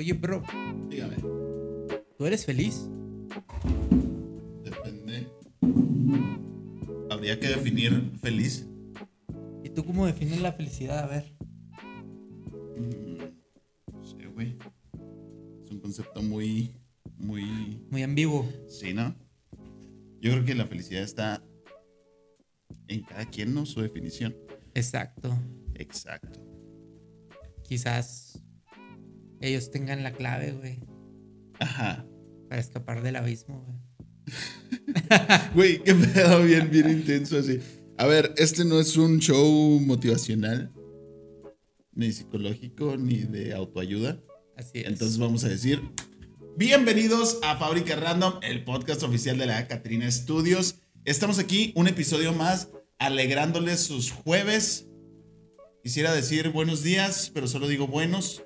Oye, bro, Dígame. ¿tú eres feliz? Depende. Habría que definir feliz. ¿Y tú cómo defines la felicidad? A ver. Mm, No sé, güey. Es un concepto muy, muy. Muy ambiguo. Sí, ¿no? Yo creo que la felicidad está en cada quien, ¿no? Su definición. Exacto. Exacto. Quizás ellos tengan la clave, güey, Ajá. para escapar del abismo, güey. Güey, qué pedo bien, bien intenso así. A ver, este no es un show motivacional, ni psicológico, ni de autoayuda. Así es. Entonces vamos a decir, bienvenidos a Fábrica Random, el podcast oficial de la Catrina Studios. Estamos aquí, un episodio más, alegrándoles sus jueves. Quisiera decir buenos días, pero solo digo buenos.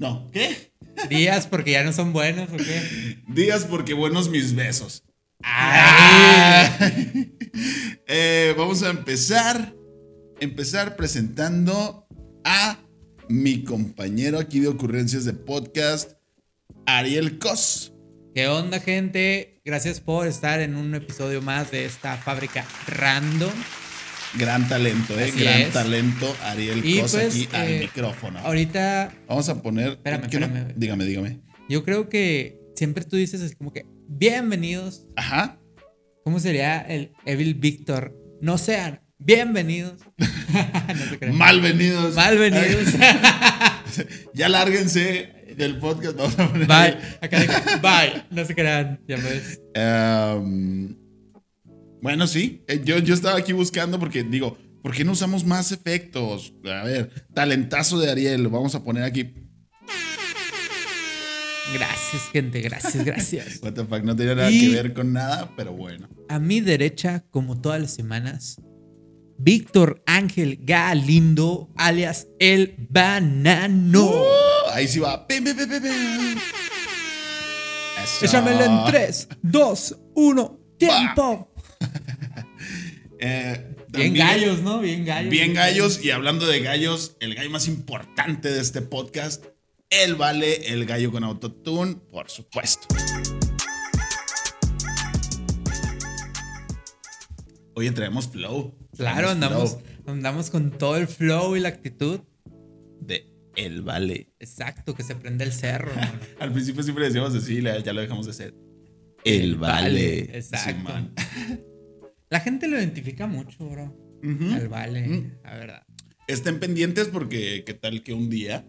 No, ¿qué? Días porque ya no son buenos, ¿o qué? Días porque buenos mis besos. ¡Ay! Eh, vamos a empezar. Empezar presentando a mi compañero aquí de ocurrencias de podcast, Ariel Cos. ¿Qué onda, gente? Gracias por estar en un episodio más de esta fábrica random. Gran talento, ¿eh? Así Gran es. talento, Ariel Y Cos pues, aquí al eh, micrófono. Ahorita Vamos a poner. Espérame, espérame. Dígame, dígame. yo creo que siempre tú dices así como que bienvenidos. Ajá. ¿Cómo sería el Evil Victor? No sean bienvenidos. no. Malvenidos. Malvenidos. ya lárguense del podcast. Vamos a poner. Bye. Acá que, bye. No se crean. Ya ves. Em, bueno, sí. Eh, Yo, yo estaba aquí buscando porque digo, ¿por qué no usamos más efectos? A ver, talentazo de Ariel. lo Vamos a poner aquí. Gracias, gente. Gracias, gracias. What the fuck, no tenía nada Y- que ver con nada, pero bueno. A mi derecha, como todas las semanas, Víctor Ángel Galindo, alias El Banano. Uh, ahí sí va. Pim, pim. Eso. Échamelo en 3, 2, 1, tiempo. Eh, Bien gallos, ¿no? Bien gallos. Bien gallos. Y hablando de gallos, el gallo más importante de este podcast, el Vale, el gallo con autotune, por supuesto. Oye, traemos flow. Claro, andamos, flow andamos con todo el flow y la actitud. De el Vale. Exacto, que se prende el cerro. Al principio siempre decíamos así, ya lo dejamos de hacer. El Vale. Vale, exacto. Simón. La gente lo identifica mucho, bro. Ujú. Al vale, Mm. la verdad. Estén pendientes porque qué tal que un día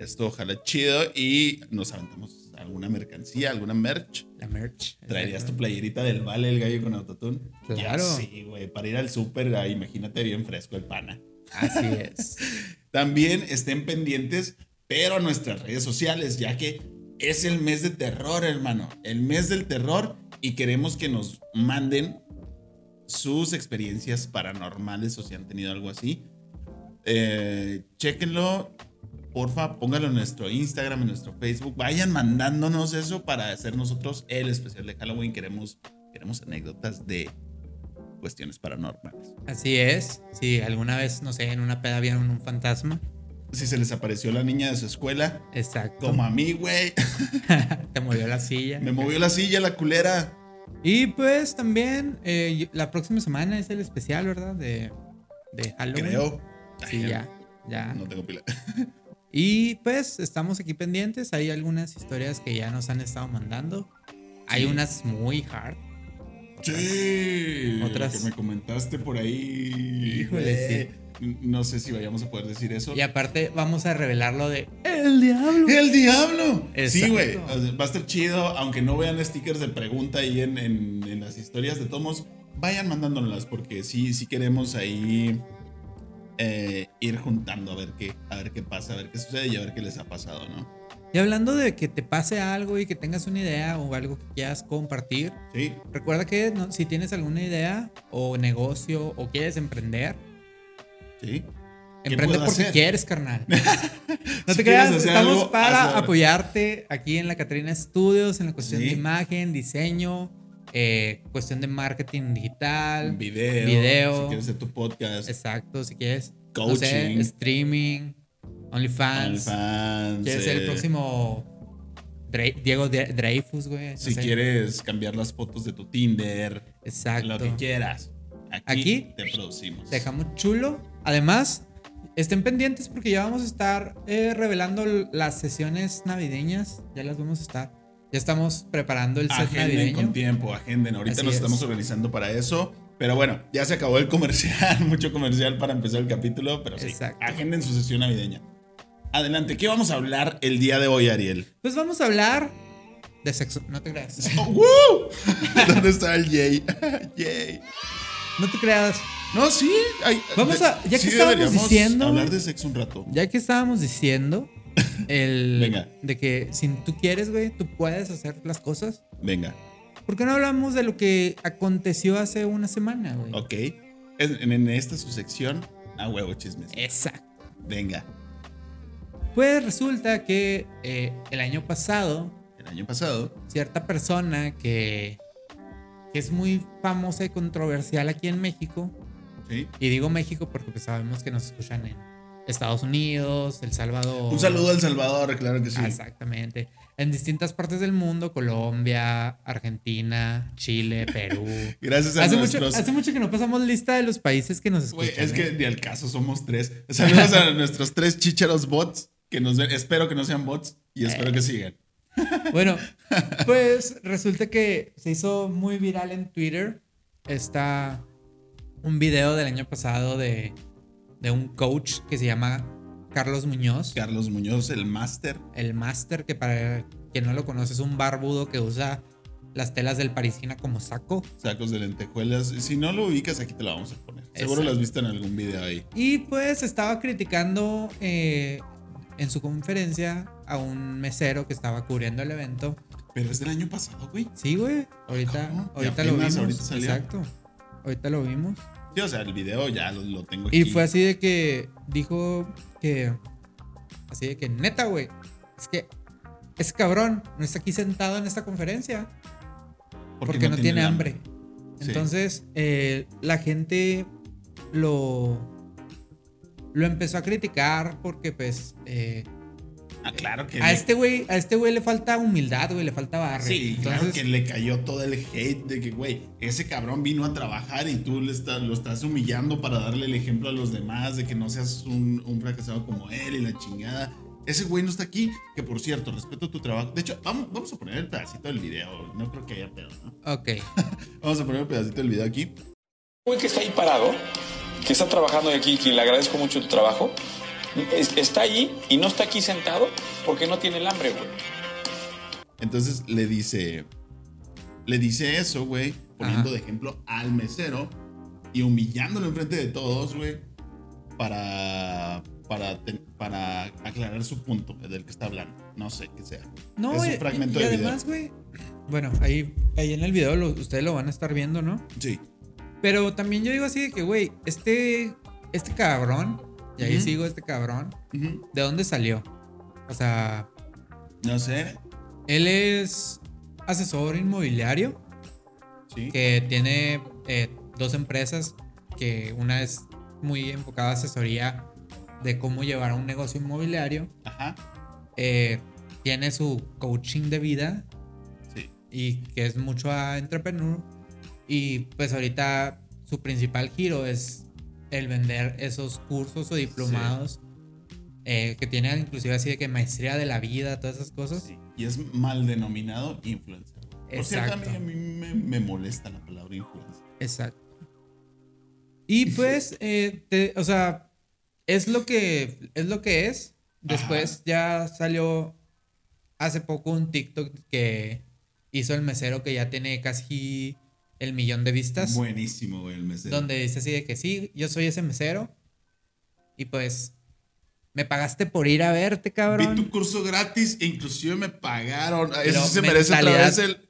esto ojalá chido y nos aventamos alguna mercancía, alguna merch. La merch. ¿Traerías tu playerita del Vale, el gallo con autotune? Claro. Sí, güey. Para ir al súper, ah, imagínate bien fresco el pana. Así es. También estén pendientes, pero a nuestras redes sociales, ya que es el mes de terror, hermano. El mes del terror y queremos que nos manden sus experiencias paranormales o si han tenido algo así. Eh, chéquenlo, porfa, pónganlo en nuestro Instagram, en nuestro Facebook. Vayan mandándonos eso para hacer nosotros el especial de Halloween. Queremos, queremos anécdotas de cuestiones paranormales. Así es. Si alguna vez, no sé, en una peda vieron un fantasma. Si se les apareció la niña de su escuela, Exacto. como a mí, güey. Te movió la silla. Me movió la silla, la culera. Y pues también eh, la próxima semana es el especial, ¿verdad? De, de Halloween. Creo. Sí, Ay, ya. Ya. No tengo pila. Y pues estamos aquí pendientes. Hay algunas historias que ya nos han estado mandando. Hay Sí. unas muy hard. Sí. Otras- Que me comentaste por ahí. Híjole, güey. No sé si vayamos a poder decir eso. Y aparte vamos a revelar lo de El Diablo. ¡El diablo! Sí, güey. Va a estar chido. Aunque no vean stickers de pregunta ahí en, en- en las historias de Tomos, vayan mandándolas porque sí, sí queremos ahí eh, ir juntando a ver qué, a ver qué pasa, a ver qué sucede y a ver qué les ha pasado, ¿no? Y hablando de que te pase algo y que tengas una idea o algo que quieras compartir, Sí. recuerda que no- si tienes alguna idea o negocio o quieres emprender, Sí. ¿Qué emprende porque hacer? quieres, carnal. No Si te quieres creas, estamos algo, para hazlo. apoyarte aquí en la Catrina Studios, en la cuestión Sí. de imagen, diseño, eh, cuestión de marketing digital, Video. Video. Si quieres hacer tu podcast. exacto, si quieres, no Coaching. sé, streaming, OnlyFans. OnlyFans, Que es el eh, próximo Diego Dreyfus, güey. no Si sé. quieres cambiar las fotos de tu Tinder, Exacto. lo que quieras. Aquí, Aquí te producimos. Te dejamos chulo. Además, estén pendientes porque ya vamos a estar eh, revelando las sesiones navideñas. Ya las vamos a estar. Ya estamos preparando el set Agenden navideño. con tiempo, agenden. Ahorita Así nos es. estamos organizando para eso. Pero bueno, ya se acabó el comercial, mucho comercial para empezar el capítulo, pero sí, Exacto. agenden su sesión navideña. Adelante, ¿qué vamos a hablar el día de hoy, Ariel? Pues vamos a hablar de sexo. No te creas. Oh, ¡Woo! ¿Dónde está el Jay? Jay. No te creas. No, sí. ay, Vamos de- a- ya que sí estábamos diciendo, Hablar de sexo un rato. Ya que estábamos diciendo el Venga. de que si tú quieres, güey, tú puedes hacer las cosas. Venga, ¿Por qué no hablamos de lo que aconteció hace una semana, güey? ok. En, en esta su sección, a huevo chismes. Exacto. Venga. Pues resulta que eh, el año pasado, El año pasado, cierta persona que, que es muy famosa y controversial aquí en México, ¿sí? y digo México porque pues sabemos que nos escuchan en Estados Unidos, El Salvador. Un saludo a El Salvador, claro que sí. Ah, Exactamente. En distintas partes del mundo, Colombia, Argentina, Chile, Perú. Gracias a Hace mucho, hace mucho que no pasamos lista de los países que nos escuchan. es que ¿eh? ni al caso somos tres. Saludos a nuestros tres chicheros bots que nos ven. Espero que no sean bots y espero Eh. que sigan. Bueno, pues resulta que se hizo muy viral en Twitter. Está un video del año pasado de, de un coach que se llama Carlos Muñoz, Carlos Muñoz, el máster. el máster, que para quien no lo conoce es un barbudo que usa las telas del parisina como saco. Sacos de lentejuelas. Si no lo ubicas, aquí te lo vamos a poner. Seguro Exacto. has visto en algún video ahí. Y pues estaba criticando eh, en su conferencia a un mesero que estaba cubriendo el evento. Pero es del año pasado, güey. Sí, güey. Ahorita, ¿Cómo? ¿Y ahorita lo vimos. ahorita salió? Exacto. Ahorita lo vimos. Sí, o sea, el video ya lo, lo tengo aquí. Y fue así de que dijo que. Así de que, neta, güey. Es que ese cabrón no está aquí sentado en esta conferencia porque, no, tiene hambre. Entonces, eh, la gente lo. Lo empezó a criticar porque, pues. eh, Ah, claro que a le- este güey, a este güey le falta humildad, güey, le falta barrio. Sí, claro Entonces, que le cayó todo el hate de que, güey, ese cabrón vino a trabajar y tú le estás, lo estás humillando para darle el ejemplo a los demás de que no seas un, un fracasado como él y la chingada. Ese güey no está aquí, que por cierto, respeto tu trabajo. De hecho, vamos, vamos a poner el pedacito del video, no creo que haya pedo, ¿no? Ok. Vamos a poner el pedacito del video aquí. güey que está ahí parado, que está trabajando aquí, que le agradezco mucho tu trabajo, está allí y no está aquí sentado porque no tiene el hambre, güey. Entonces le dice, le dice eso, güey, poniendo Ajá. de ejemplo al mesero y humillándolo enfrente de todos, güey, para, para, para aclarar su punto del que está hablando. No sé qué sea. No, es un y- fragmento y, y de video. además, güey. Bueno, ahí, ahí en el video lo- ustedes lo van a estar viendo, ¿no? Sí. Pero también yo digo así de que, güey, este, este cabrón, y ahí sigo este cabrón. ¿de dónde salió? O sea, No sé. él es asesor inmobiliario Sí. que tiene eh, dos empresas, que una es muy enfocada a asesoría de cómo llevar un negocio inmobiliario. Ajá. Eh, tiene su coaching de vida Sí. y que es mucho a entrepreneur. Y pues ahorita su principal giro es el vender esos cursos o diplomados eh, que tiene inclusive así de que maestría de la vida, todas esas cosas. Sí. Y es mal denominado influencer. Por cierto, a mí, a mí me, me molesta la palabra influencer. Exacto. Y pues, eh, te- o sea, es lo que es lo que es. Después ya salió hace poco un TikTok que hizo el mesero que ya tiene casi el millón de vistas. Buenísimo, güey, el mesero. Donde dice así de que sí, yo soy ese mesero. Y pues, me pagaste por ir a verte, Vi cabrón. tu curso gratis e inclusive me pagaron. Pero Eso se merece otra mentalidad- vez el...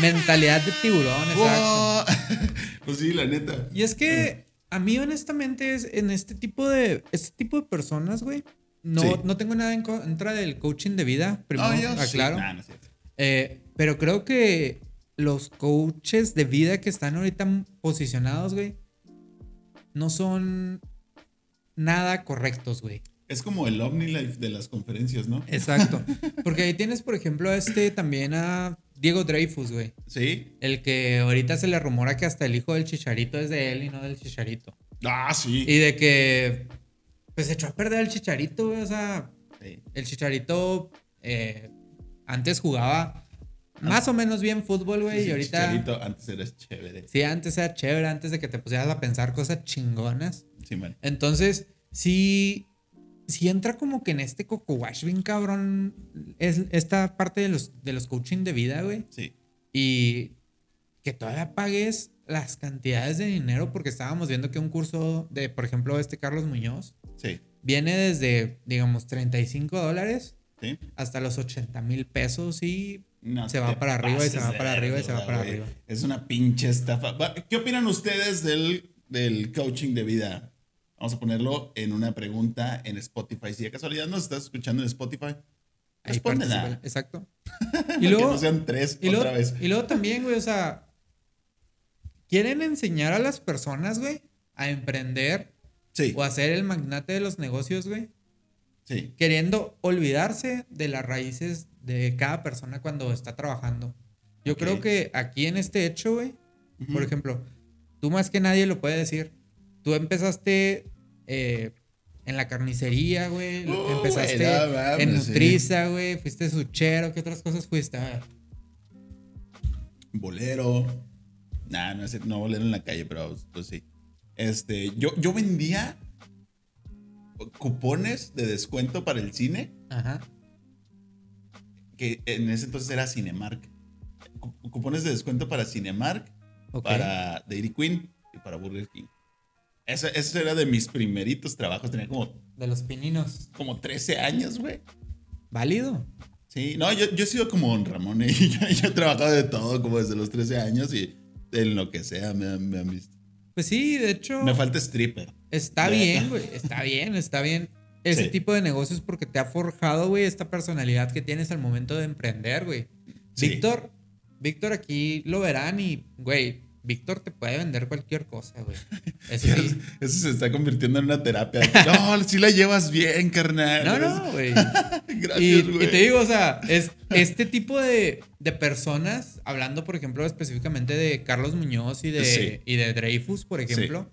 Mentalidad de tiburón, exacto. ¡Wow! pues sí, la neta. Y es que a mí honestamente es en este tipo de este tipo de personas, güey. No, Sí. no tengo nada en contra del coaching de vida, primero yo sí. aclaro. Nah, no es cierto. Eh, pero creo que los coaches de vida que están ahorita posicionados, güey, no son nada correctos, güey. Es como el OmniLife de las conferencias, ¿no? Exacto. Porque ahí tienes, por ejemplo, este también a Diego Dreyfus, güey. Sí. El que ahorita se le rumora que hasta el hijo del chicharito es de él y no del chicharito. Ah, sí. Y de que pues se echó a perder el chicharito, güey. O sea, Sí. el chicharito eh, antes jugaba más o menos bien fútbol, güey. Sí, y ahorita. Chicharito, antes eras chévere. Sí, antes era chévere, antes de que te pusieras a pensar cosas chingonas. Sí, man. Entonces, sí, sí entra como que en este coco wash bien cabrón. Es esta parte de los, de los coaching de vida, güey. Sí. Y que todavía pagues las cantidades de dinero, porque estábamos viendo que un curso de, por ejemplo, este Carlos Muñoz, Sí. viene desde, digamos, 35 dólares Sí. hasta los 80 mil pesos y No Se va para arriba y se va para arriba y se va para arriba. Es una pinche estafa. ¿Qué opinan ustedes del, del coaching de vida? Vamos a ponerlo en una pregunta en Spotify. Si de casualidad nos estás escuchando en Spotify, respóndela. Exacto. Y Y luego, que no sean tres y, otra luego, vez. y luego también, güey, o sea, quieren enseñar a las personas, güey, a emprender Sí, o a ser el magnate de los negocios, güey, sí. queriendo olvidarse de las raíces de cada persona cuando está trabajando. Yo creo que aquí en este hecho, güey, Ujú. por ejemplo, tú más que nadie lo puede decir. Tú empezaste eh, en la carnicería, güey. Uh, empezaste güey, no mames, en sí. Nutriza, güey. Fuiste suchero. ¿Qué otras cosas fuiste? Bolero. Nah, no, es- no bolero en la calle, pero pues sí. Este, yo, yo vendía cupones de descuento para el cine, Ajá. Que en ese entonces era Cinemark. Cu- Cupones de descuento para Cinemark, para Dairy Queen y para Burger King. Ese, ese era de mis primeritos trabajos. Tenía como, De los pininos. como 13 años, güey. Válido. Sí, no, yo, yo he sido como Don Ramón. ¿eh? Yo, yo he trabajado de todo, como desde los 13 años y en lo que sea me, han- me han visto. Pues sí, de hecho. Me falta stripper. Está bien, güey. Está bien, está bien. Ese Sí. tipo de negocios porque te ha forjado, güey, esta personalidad que tienes al momento de emprender, güey. Sí. Víctor, Víctor aquí lo verán y, güey, Víctor te puede vender cualquier cosa, güey. Eso sí. Eso se está convirtiendo en una terapia. No, si la llevas bien, carnal. No, no, güey. Gracias, Y, güey. y te digo, o sea, es este tipo de, de personas, hablando, por ejemplo, específicamente de Carlos Muñoz y de, Sí. y de Dreyfus, por ejemplo,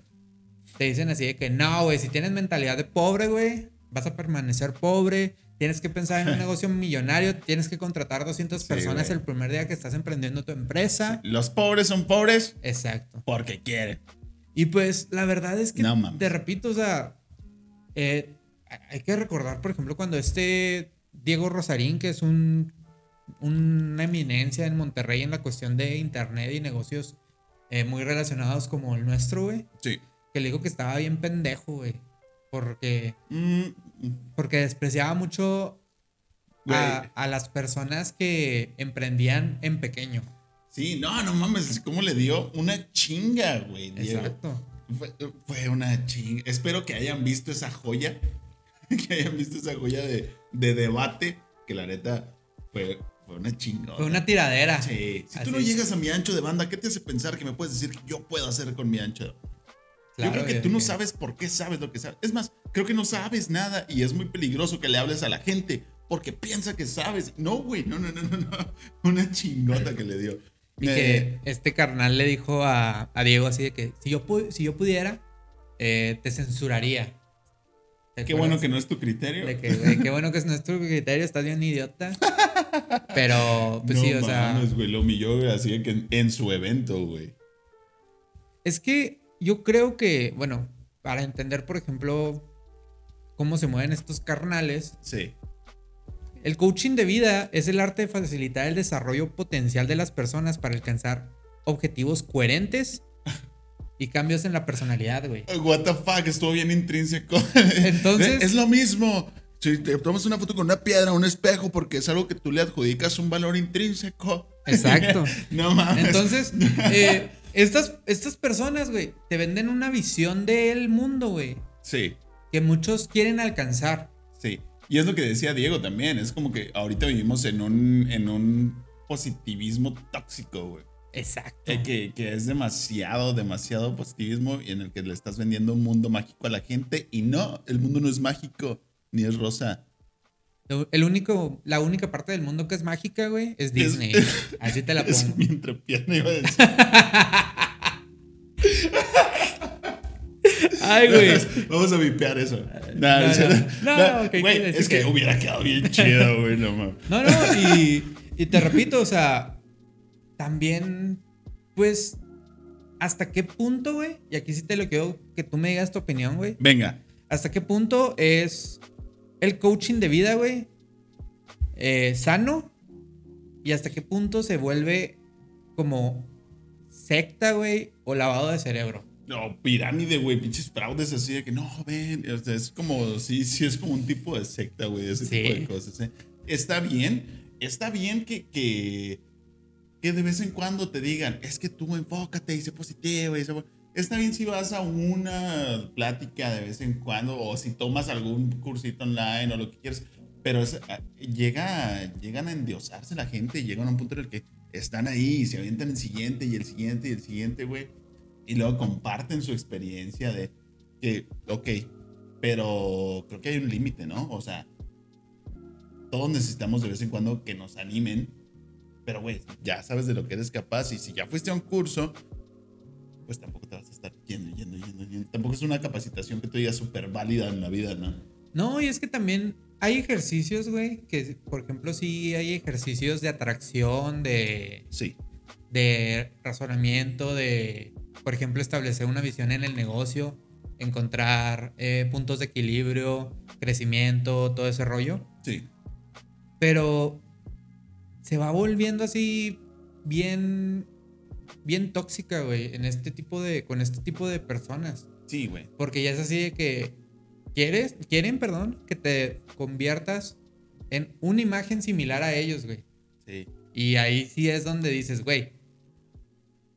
te dicen así de que no, güey, si tienes mentalidad de pobre, güey, vas a permanecer pobre, tienes que pensar en un negocio millonario, tienes que contratar 200 Sí, personas güey. el primer día que estás emprendiendo tu empresa. Los pobres son pobres Exacto. porque quieren. Y pues la verdad es que, No mames. te repito, o sea, eh, hay que recordar, por ejemplo, cuando este Diego Rosarín, que es un, una eminencia en Monterrey en la cuestión de internet y negocios eh, muy relacionados como el nuestro, güey, Sí. que le digo que estaba bien pendejo, güey, porque, Mm, porque despreciaba mucho a, a las personas que emprendían en pequeño. Sí, no, no mames. ¿Cómo le dio una chinga, güey? Exacto. Fue, fue una chinga. Espero que hayan visto esa joya. Que hayan visto esa joya de, de debate. Que la neta fue, fue una chinga. Fue una tiradera. Sí. Si tú no llegas a mi ancho de banda, ¿qué te hace pensar que me puedes decir que yo puedo hacer con mi ancho? Claro, yo creo que tú no sabes por qué sabes lo que sabes. Es más, creo que no sabes nada y es muy peligroso que le hables a la gente porque piensa que sabes. No, güey, no, no, no, no, no. Una chingota que le dio. Y Eh, que este carnal le dijo a, a Diego así de que si yo, si yo pudiera, eh, te censuraría. ¿Te qué bueno que no es tu criterio. De que, güey, qué bueno que es nuestro criterio, estás bien idiota. Pero, pues no sí, o sea. mames, güey, lo humilló, güey, así de que en, en su evento, güey. Es que yo creo que, bueno, para entender, por ejemplo, cómo se mueven estos carnales, Sí. el coaching de vida es el arte de facilitar el desarrollo potencial de las personas para alcanzar objetivos coherentes y cambios en la personalidad, güey. What the fuck, estuvo bien intrínseco. Entonces- es lo mismo. Si te tomas una foto con una piedra, un espejo, porque es algo que tú le adjudicas un valor intrínseco. Exacto. no mames. Entonces, eh, estas, estas personas, güey, te venden una visión del mundo, güey, Sí, que muchos quieren alcanzar. sí. Y es lo que decía Diego también. Es como que ahorita vivimos en un, en un positivismo tóxico, güey. Exacto. Eh, que, que es demasiado, demasiado positivismo y en el que le estás vendiendo un mundo mágico a la gente. Y no, el mundo no es mágico. Ni es rosa. El único, la única parte del mundo que es mágica, güey, es Disney. Así te la Es pongo. mi entrepierna, iba a decir. Ay, güey. Vamos a vipear eso. No, No, no. Es que que- hubiera quedado bien chido, güey, no mames. No, no, y, y te repito, o sea, también, pues, ¿hasta qué punto, güey? Y aquí sí te lo quiero que tú me digas tu opinión, güey. Venga, ¿Hasta qué punto es el coaching de vida, güey? eh, sano. Y hasta qué punto se vuelve como secta, güey, o lavado de cerebro. no, pirámide, güey, pinches fraudes así de que no, ven, o sea, es como, sí, sí, es como un tipo de secta, güey, ese Sí. tipo de cosas, ¿eh? Está bien, está bien que, que, que de vez en cuando te digan, es que tú enfócate y sé positivo y sé bu-". Está bien si vas a una plática de vez en cuando o si tomas algún cursito online o lo que quieras, pero es- ah, llega, llegan a endiosarse la gente llegan a un punto en el que están ahí y se avientan el siguiente y el siguiente y el siguiente, güey. Y luego comparten su experiencia de que, ok, pero creo que hay un límite, ¿no? O sea, todos necesitamos de vez en cuando que nos animen, pero, güey, ya sabes de lo que eres capaz y si ya fuiste a un curso, pues tampoco te vas a estar yendo, yendo, yendo, yendo. Tampoco es una capacitación que tú digas súper válida en la vida, ¿no? No, y es que también hay ejercicios, güey, que por ejemplo sí hay ejercicios de atracción, de, Sí, de razonamiento, de, por ejemplo, establecer una visión en el negocio, encontrar eh, puntos de equilibrio, crecimiento, todo ese rollo. sí. Pero se va volviendo así bien, bien tóxica, güey, en este tipo de, con este tipo de personas. Sí, güey. Porque ya es así de que quieres, quieren, perdón, que te conviertas en una imagen similar a ellos, güey. Sí. Y ahí sí es donde dices, güey,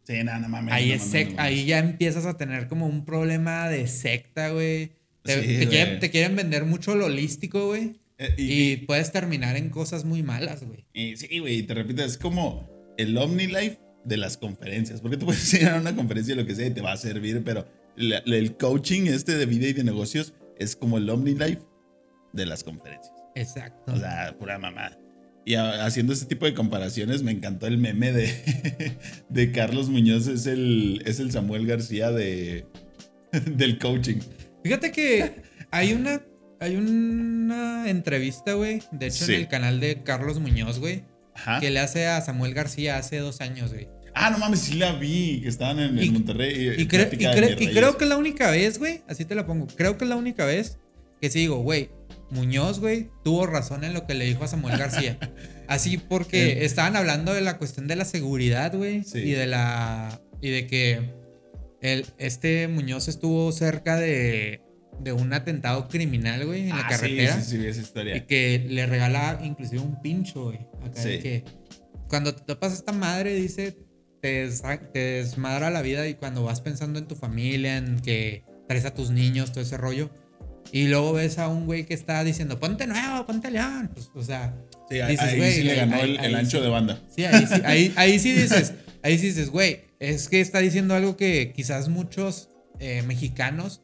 Sí, nada, no mames. ahí, no es mames, ahí ya empiezas a tener como un problema de secta, güey. Te, Sí, te quieren, te quieren vender mucho lo holístico, güey. Eh, y, Y puedes terminar en cosas muy malas, güey. y- sí, güey, te repito, es como el OmniLife de las conferencias. Porque tú puedes ir a una conferencia lo que sea y te va a servir, pero el coaching este de vida y de negocios es como el OmniLife de las conferencias. Exacto. O sea, pura mamá. Y a- haciendo ese tipo de comparaciones, me encantó el meme de, de Carlos Muñoz, es el, es el Samuel García de, del coaching. Fíjate que hay una, hay una entrevista, güey, de hecho Sí. en el canal de Carlos Muñoz, güey, Ajá. que le hace a Samuel García hace dos años, güey. Ah, no mames, sí la vi, que estaban en, en Y- Monterrey. Y, creo- y, creo- y creo que es la única vez, güey, así te la pongo, creo que es la única vez que sí digo, güey, Muñoz, güey, tuvo razón en lo que le dijo a Samuel García. Así porque estaban hablando de la cuestión de la seguridad, güey, Sí. y de la y de que el, este Muñoz estuvo cerca de, de un atentado criminal, güey, en la carretera. Ah, Sí, sí, sí, esa Y historia. que le regala inclusive un pincho, güey. Acá Sí. que cuando te topas esta madre, dice, te, desmadra la vida y cuando vas pensando en tu familia, en que traes a tus niños, todo ese rollo. Y luego ves a un güey que está diciendo, ponte nuevo, ponte león. Pues, o sea, Sí, ahí, dices, ahí güey, sí le ganó ahí- el, ancho sí. de banda. Sí, ahí sí, ahí, ahí sí dices, ahí sí dices, güey, es que está diciendo algo que quizás muchos eh, mexicanos,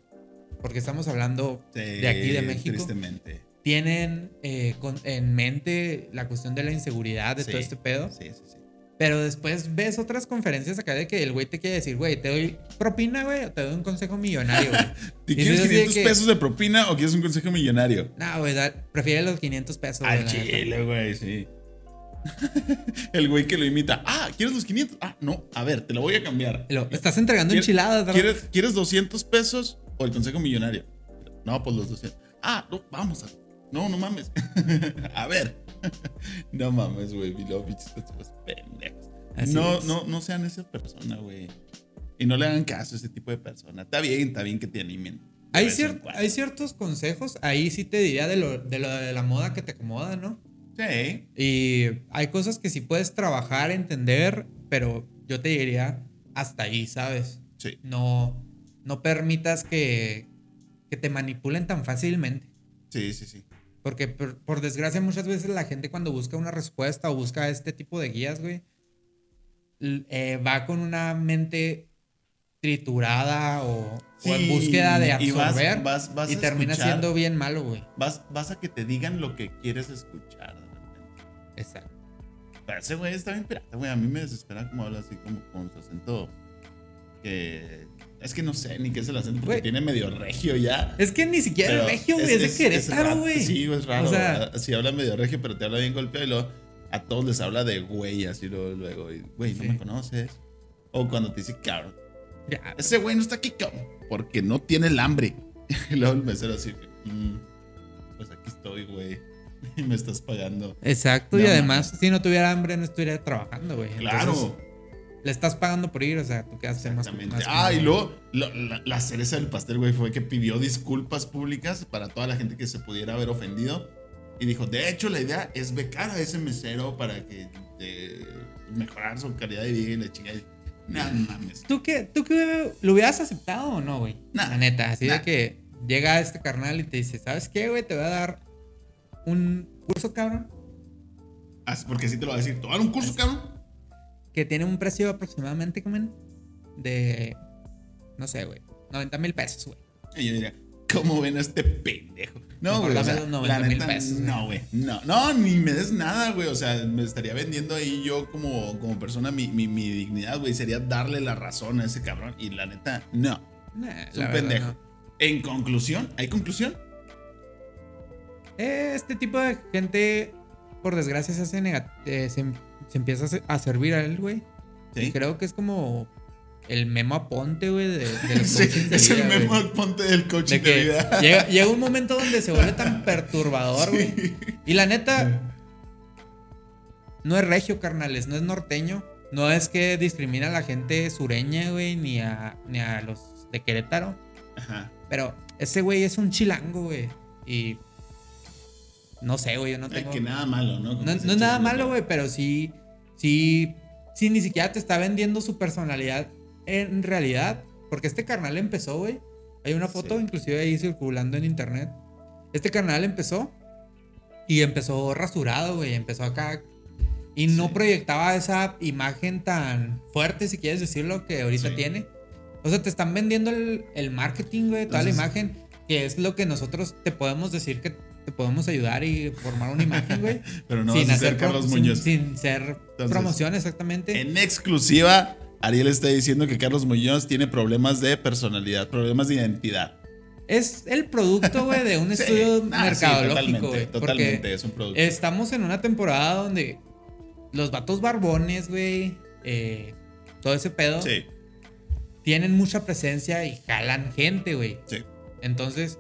porque estamos hablando Sí, de aquí de México, Tristemente. tienen eh, con- en mente la cuestión de la inseguridad, de Sí, todo este pedo. Sí, sí, sí. Pero después ves otras conferencias acá de que el güey te quiere decir, güey, te doy propina, güey, o te doy un consejo millonario, güey. ¿Te Y quieres dices así de 500 que- pesos de propina o quieres un consejo millonario? No, güey, prefiere los 500 pesos. Al chile, güey, sí. El güey que lo imita. Ah, ¿quieres los 500? Ah, no. A ver, te lo voy a cambiar. Lo- estás entregando ¿Quieres- enchiladas, ¿verdad? ¿Quieres, ¿Quieres 200 pesos o el consejo millonario? No, pues los 200. Ah, no, vamos a. No, no mames. a ver. no mames, güey. Y luego, pinches consejos pendejos. Así No, es. no, no sean esa persona, güey. Y no le hagan caso a ese tipo de persona. Está bien, está bien que te animen. Hay, cier- hay ciertos consejos, ahí sí te diría de lo, de lo de la moda que te acomoda, ¿no? Sí. Y hay cosas que sí puedes trabajar, entender, pero yo te diría hasta ahí, ¿sabes? Sí. No, no permitas que, que te manipulen tan fácilmente. Sí, sí, sí. Porque por, por desgracia muchas veces la gente cuando busca una respuesta o busca este tipo de guías, güey, eh, va con una mente triturada o, o en búsqueda de y vas- absorber. vas- vas y termina escuchar. siendo bien malo, güey. Vas, vas a que te digan lo que quieres escuchar. Exacto. Pero ese güey está bien pirata, güey. A mí me desespera como habla así como con su acento. Que. Es que no sé ni qué es el acento porque Güey. tiene medio regio ya. Es que ni siquiera Pero es regio, güey. Es, de Querétaro, güey. Sí, es raro. O sea, sí, habla medio regio, pero te habla bien golpeado y luego a todos les habla de güey, así luego, luego. y, Güey, no Sí. me conoces. O cuando te dice cabrón. ya, Ese güey no está aquí, cabrón, porque no tiene el hambre. Y luego el mesero así, "Mm, pues aquí estoy, güey. Y me estás pagando. Exacto. No y además, si no tuviera hambre, no estuviera trabajando, güey. Claro. Entonces, le estás pagando por ir, o sea, tú quedas más. Más Ah, y luego lo- la, la cereza del pastel, güey, fue que pidió disculpas públicas para toda la gente que se pudiera haber ofendido. Y dijo, de hecho, la idea es becar a ese mesero para que eh, mejorar su calidad de vida y la chingada. No mames. ¿Tú qué, ¿Tú qué lo hubieras aceptado o no, güey? Nah. La neta, así Nah. de que llega este carnal y te dice, ¿sabes qué, güey? Te voy a dar un curso, cabrón, Ah, Porque sí te lo va a decir. ¿Tomar un curso, cabrón? Que tiene un precio aproximadamente, como de, no sé, güey, 90 mil pesos, güey. Y yo diría, ¿cómo ven a este pendejo? No, güey. O sea, los 90 la mil neta, pesos, güey. no, güey. No, no, ni me des nada, güey. O sea, me estaría vendiendo ahí yo como, como persona mi, mi, mi dignidad, güey. Sería darle la razón a ese cabrón. Y la neta, no. Nah, Es un pendejo. no. En conclusión, ¿hay conclusión? Este tipo de gente, por desgracia, se hace eh, se, se empieza a se- a servir a él, güey. Sí. Y creo que es como el memo aponte, güey, de, de los Sí, coachings de es el vida, güey. memo ponte del coaching De de, vida. llega, llega un momento donde se vuelve tan perturbador, güey. Y la neta, no es regio, carnales, no es norteño. No es que discrimina a la gente sureña, güey, ni a, ni a los de Querétaro. Ajá. Pero ese güey es un chilango, güey. Y no sé, güey, yo no tengo... que nada malo, ¿no? Como No, es nada malo, güey, pero sí, sí, sí, ni siquiera te está vendiendo su personalidad en realidad. Porque este carnal empezó, güey. Hay una foto Sí. inclusive ahí circulando en internet. Este carnal empezó y empezó rasurado, güey. Empezó acá y no Sí. proyectaba esa imagen tan fuerte, si quieres decirlo, que ahorita Sí. tiene. O sea, te están vendiendo el, el marketing, güey, toda la imagen, que es lo que nosotros te podemos decir que te podemos ayudar y formar una imagen, güey Pero no sin vas a hacer Carlos Muñoz. Sin, ser Entonces, promoción, exactamente. En exclusiva, Ariel está diciendo que Carlos Muñoz tiene problemas de personalidad, problemas de identidad. Es el producto, güey, de un Sí. estudio Ah, sí, mercadológico, totalmente, güey. Totalmente, porque es un producto. estamos en una temporada donde los vatos barbones, güey, eh, todo ese pedo, Sí, tienen mucha presencia y jalan gente, güey. sí. Entonces,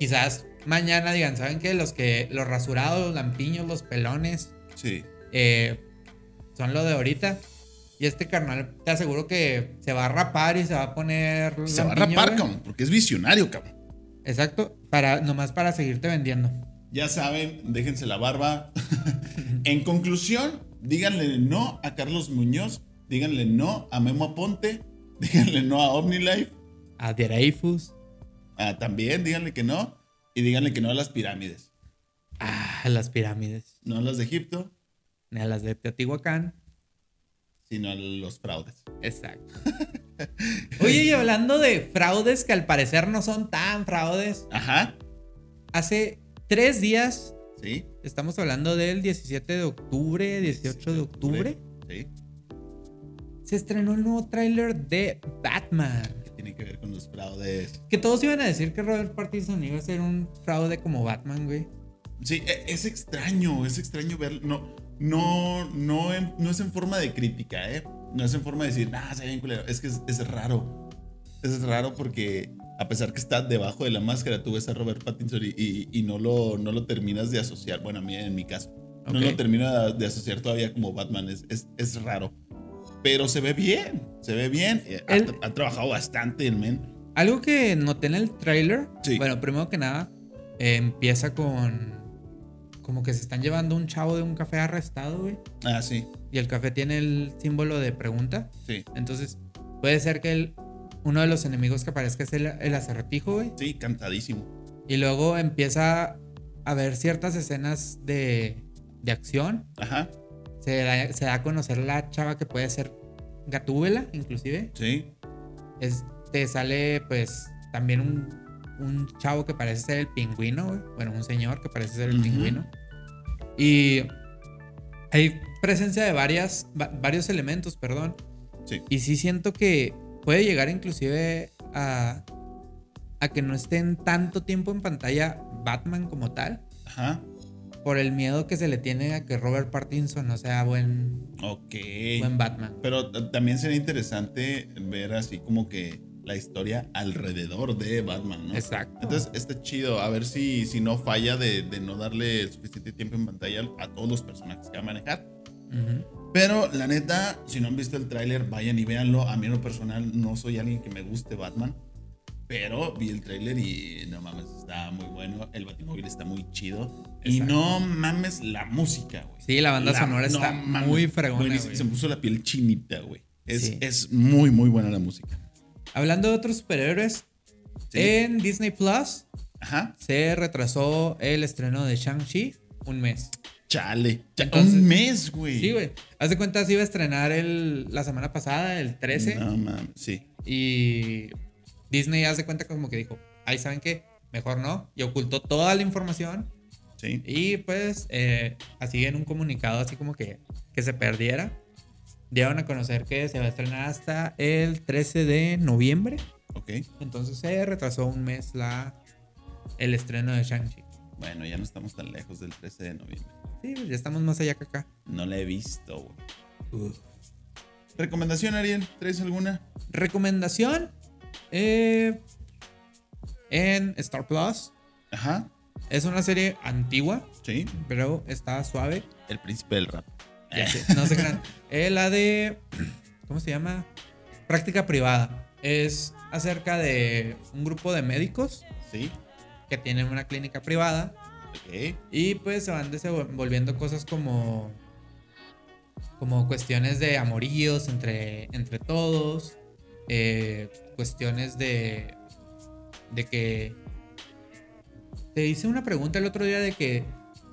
quizás mañana digan, ¿saben qué? Los que, los rasurados, los lampiños, los pelones, Sí. eh, son lo de ahorita. Y este carnal, te aseguro que se va a rapar y se va a poner. Se va a rapar, cabrón, porque es visionario, cabrón. Exacto, para, nomás para seguirte vendiendo. Ya saben, déjense la barba. en conclusión, díganle no a Carlos Muñoz, díganle no a Memo Aponte, díganle no a OmniLife, A Dreyfus. ah, también díganle que no, y díganle que no a las pirámides, Ah, a las pirámides. no a las de Egipto, A las de Teotihuacán. sino a los fraudes. Exacto. Oye, y hablando de fraudes que al parecer no son tan fraudes, Ajá, hace tres días, sí. estamos hablando del 17 de octubre, 18 de octubre, Sí. se estrenó el nuevo tráiler de Batman. ¿Qué tiene que ver con los fraudes? Que todos iban a decir que Robert Pattinson iba a ser un fraude como Batman, güey. Sí, e- es extraño, es extraño ver. No, no, no, en- no es en forma de crítica, ¿eh? No es en forma de decir, ah, se ve bien culero. Es que es, es raro. Es raro porque a pesar que está debajo de la máscara, tú ves a Robert Pattinson y, y- y no, lo, no lo terminas de asociar. Bueno, a mí en mi caso. No lo termino de, de asociar todavía como Batman. Es, es, es raro. Pero se ve bien, se ve bien. Eh, Ha, trabajado bastante el men. Algo que noté en el tráiler, Sí. bueno, primero que nada, eh, empieza con como que se están llevando un chavo de un café arrestado, güey. Ah, sí, Y el café tiene el símbolo de pregunta. sí. Entonces, puede ser que el- uno de los enemigos que aparezca es el, el acertijo, güey. Sí, cantadísimo. Y luego empieza a ver ciertas escenas de, de acción. Ajá, Se da, se da a conocer la chava que puede ser Gatúbela, inclusive. sí. Este sale, pues, también un, un chavo que parece ser el pingüino, güey. Bueno, un señor que parece ser el pingüino. Y hay presencia de varias, va- varios elementos, perdón. Sí. Y sí siento que puede llegar inclusive a, a que no estén tanto tiempo en pantalla Batman como tal. Ajá. Por el miedo que se le tiene a que Robert Pattinson no sea buen, Ok. buen Batman. Pero también sería interesante ver así como que la historia alrededor de Batman, ¿no? Exacto. Entonces está chido, a ver si, si no falla de, de no darle suficiente tiempo en pantalla a todos los personajes que va a manejar. Ujú. Pero la neta, si no han visto el tráiler, vayan y véanlo. A mí en lo personal no soy alguien que me guste Batman. Pero vi el tráiler y no mames, está muy bueno. El Batimóvil está muy chido. Y no mames la música, güey. Sí, la banda La- sonora no está mames, muy fregona, güey. Se me puso la piel chinita, güey. Es, Sí. es muy, muy buena la música. Hablando de otros superhéroes, Sí. en Disney Plus Ajá. se retrasó el estreno de Shang-Chi un mes. Chale. Entonces- un mes, güey. Sí, güey. Haz de cuenta, se iba a estrenar el, la semana pasada, el 13. No mames, sí. Y Disney, haz de cuenta, como que dijo, ahí saben qué, mejor no. Y ocultó toda la información. Sí. Y pues, eh, así en un comunicado, así como que, que se perdiera, dieron a conocer que se va a estrenar hasta el 13 de noviembre. Ok. Entonces se retrasó un mes la, el estreno de Shang-Chi. Bueno, ya no estamos tan lejos del 13 de noviembre. Sí, ya estamos más allá que acá. No la he visto, güey. ¿Recomendación, Ariel? ¿Traes alguna? Recomendación eh, en Star Plus. Ajá. Es una serie antigua, Sí. pero está suave. El príncipe del rap. Ya sé, no se crean. Eh, la de. ¿Cómo se llama? Práctica privada. Es acerca de un grupo de médicos Sí. que tienen una clínica privada Ok. y pues se van desenvolviendo cosas como. como cuestiones de amoríos entre, entre todos. Eh, cuestiones de. de que. Te hice una pregunta el otro día de que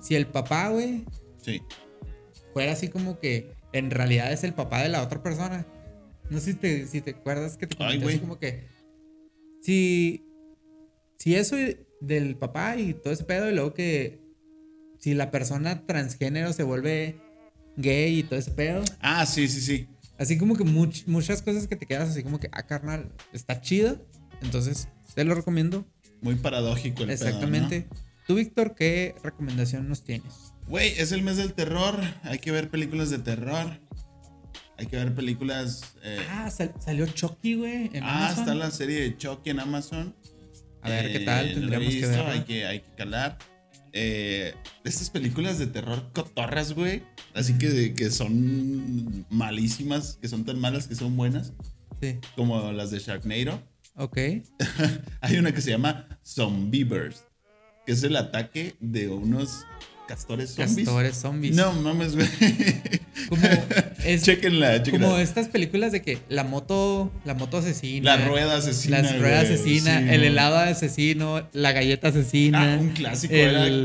si el papá, güey, Sí. fuera así como que en realidad es el papá de la otra persona. No sé si te, si te acuerdas que te comenté así como que si, si eso del papá y todo ese pedo y luego que si la persona transgénero se vuelve gay y todo ese pedo, Ah, sí, sí, sí. Así como que much- muchas cosas que te quedas así como que, ah, carnal, está chido. Entonces, te lo recomiendo. Muy paradójico el pedo, Exactamente. Tú, Víctor, ¿qué recomendación nos tienes? Güey, es el mes del terror. Hay que ver películas de terror. Hay que ver películas. eh, Ah, sal- salió Chucky, güey. ah, Amazon. está la serie de Chucky en Amazon. A ver, ¿qué Eh, tal? he Tendríamos que verla. Hay que, hay que calar. Eh, estas películas de terror cotorras, güey. Así que, que son malísimas, que son tan malas que son buenas. Sí. Como las de Sharknado. Ok. Hay una que se llama Zombievers, que es el ataque de unos castores zombies. Castores zombies. No mames, güey. Como, es, Chequenla, chequenla. como estas películas de que la moto, la moto asesina. La rueda asesina. La rueda güey. asesina, Sí, el helado asesino, la galleta asesina. Ah, un clásico el-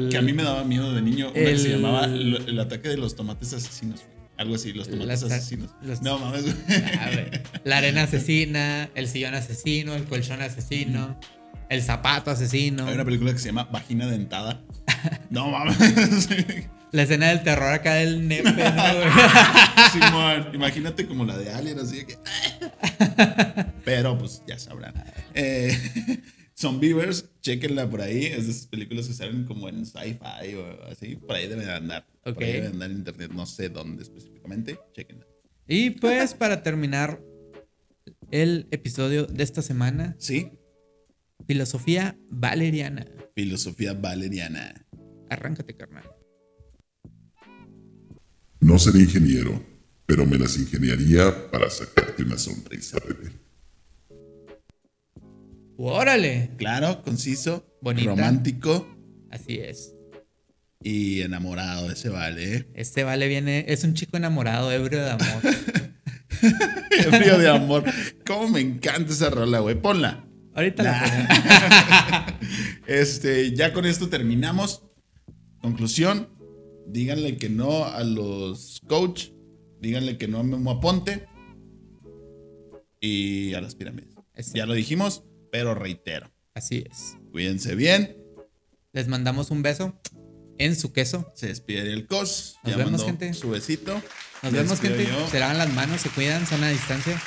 era que a mí me daba miedo de niño. Una que se el- llamaba El ataque de los tomates asesinos. güey. Algo así, los tomates Las asesinos. los- No mames, güey. A ver, la arena asesina, el sillón asesino, el colchón asesino, el zapato asesino. Hay una película que se llama Vagina Dentada. No mames. La escena del terror acá del nepe, ¿no? Simón, imagínate como la de Alien, así de que. Pero pues ya sabrán. Eh, Zombievers, chequenla por ahí. Es de esas películas que salen como en sci-fi o así. Por ahí deben de andar. Ok. Por ahí debe andar en internet. No sé dónde específicamente. Chequenla. Y pues para terminar el episodio de esta semana, Sí, filosofía valeriana. filosofía valeriana. Arráncate, carnal. No seré ingeniero, pero me las ingeniaría para sacarte una sonrisa, bebé. ¡Órale! Claro, conciso, Bonita. romántico Así es. y enamorado. Ese vale, ¿eh? Este vale viene, es un chico enamorado, ebrio de amor. Frío de amor. Cómo me encanta esa rola, güey. Ponla. Ahorita la pongo. Este, ya con esto terminamos. Conclusión, díganle que no a los coach, díganle que no a Memo Aponte y a las pirámides. Exacto. Ya lo dijimos, pero reitero. Así es. Cuídense bien. Les mandamos un beso en su queso. Se despide el cos. Nos ya vemos, mandó gente. Su besito. Nos Me vemos, gente. yo. Se lavan las manos, se cuidan, son a distancia.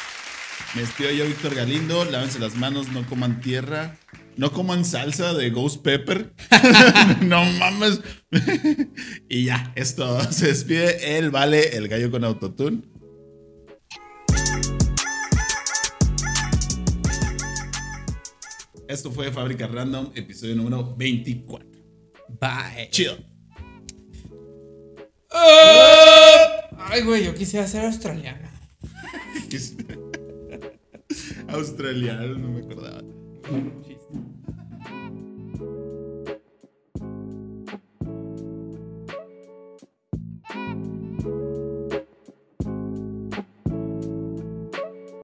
Me despido yo, Víctor Galindo. Lávense las manos, no coman tierra. No coman salsa de Ghost Pepper. no mames. y ya, esto. Se despide el Vale, el gallo con autotune. Esto fue Fábrica Random, episodio número 24. Bye. Chido. Ay, güey, yo quisiera ser australiano. Australiano, no me acordaba.